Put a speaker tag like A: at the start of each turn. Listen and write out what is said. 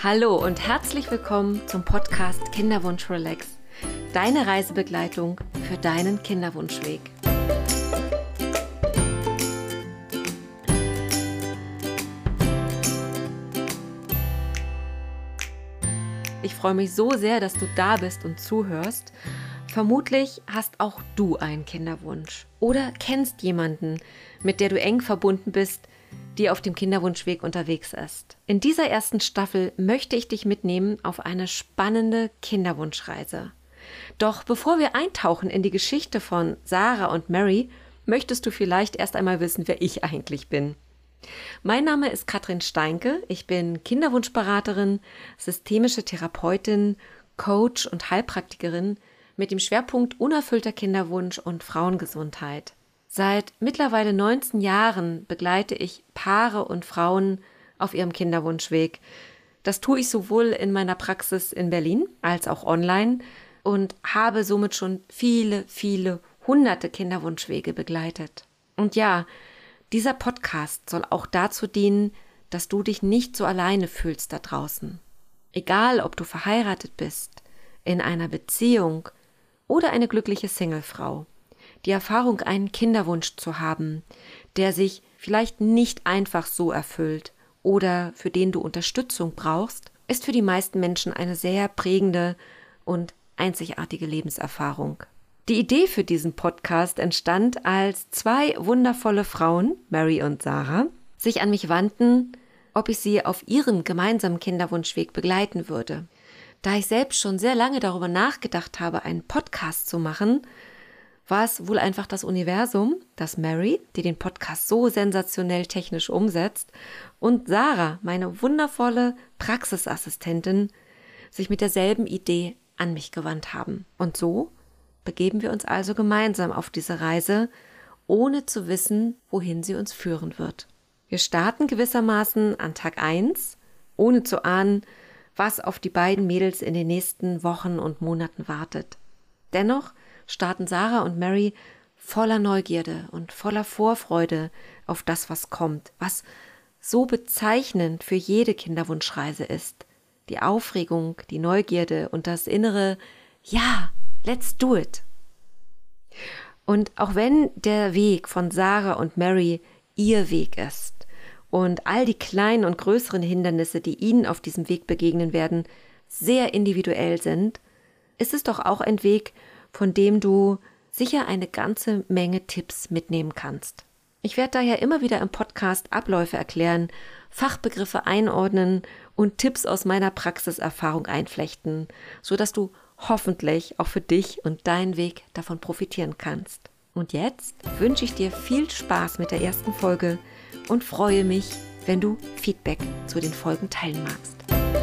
A: Hallo und herzlich willkommen zum Podcast Kinderwunsch Relax, deine Reisebegleitung für deinen Kinderwunschweg. Ich freue mich so sehr, dass du da bist und zuhörst. Vermutlich hast auch du einen Kinderwunsch oder kennst jemanden, mit der du eng verbunden bist, die auf dem Kinderwunschweg unterwegs ist. In dieser ersten Staffel möchte ich dich mitnehmen auf eine spannende Kinderwunschreise. Doch bevor wir eintauchen in die Geschichte von Sarah und Mary, möchtest du vielleicht erst einmal wissen, wer ich eigentlich bin. Mein Name ist Katrin Steinke, ich bin Kinderwunschberaterin, systemische Therapeutin, Coach und Heilpraktikerin mit dem Schwerpunkt unerfüllter Kinderwunsch und Frauengesundheit. Seit mittlerweile 19 Jahren begleite ich Paare und Frauen auf ihrem Kinderwunschweg. Das tue ich sowohl in meiner Praxis in Berlin als auch online und habe somit schon viele, viele hunderte Kinderwunschwege begleitet. Und ja, dieser Podcast soll auch dazu dienen, dass du dich nicht so alleine fühlst da draußen. Egal, ob du verheiratet bist, in einer Beziehung oder eine glückliche Singlefrau die Erfahrung, einen Kinderwunsch zu haben, der sich vielleicht nicht einfach so erfüllt oder für den du Unterstützung brauchst, ist für die meisten Menschen eine sehr prägende und einzigartige Lebenserfahrung. Die Idee für diesen Podcast entstand, als zwei wundervolle Frauen, Mary und Sarah, sich an mich wandten, ob ich sie auf ihrem gemeinsamen Kinderwunschweg begleiten würde. Da ich selbst schon sehr lange darüber nachgedacht habe, einen Podcast zu machen, war es wohl einfach das Universum, das Mary, die den Podcast so sensationell technisch umsetzt, und Sarah, meine wundervolle Praxisassistentin, sich mit derselben Idee an mich gewandt haben. Und so begeben wir uns also gemeinsam auf diese Reise, ohne zu wissen, wohin sie uns führen wird. Wir starten gewissermaßen an Tag 1, ohne zu ahnen, was auf die beiden Mädels in den nächsten Wochen und Monaten wartet. Dennoch starten Sarah und Mary voller Neugierde und voller Vorfreude auf das, was kommt, was so bezeichnend für jede Kinderwunschreise ist. Die Aufregung, die Neugierde und das innere Ja, let's do it. Und auch wenn der Weg von Sarah und Mary ihr Weg ist und all die kleinen und größeren Hindernisse, die ihnen auf diesem Weg begegnen werden, sehr individuell sind, ist es doch auch ein Weg, von dem du sicher eine ganze Menge Tipps mitnehmen kannst. Ich werde daher immer wieder im Podcast Abläufe erklären, Fachbegriffe einordnen und Tipps aus meiner Praxiserfahrung einflechten, so dass du hoffentlich auch für dich und deinen Weg davon profitieren kannst. Und jetzt wünsche ich dir viel Spaß mit der ersten Folge und freue mich, wenn du Feedback zu den Folgen teilen magst.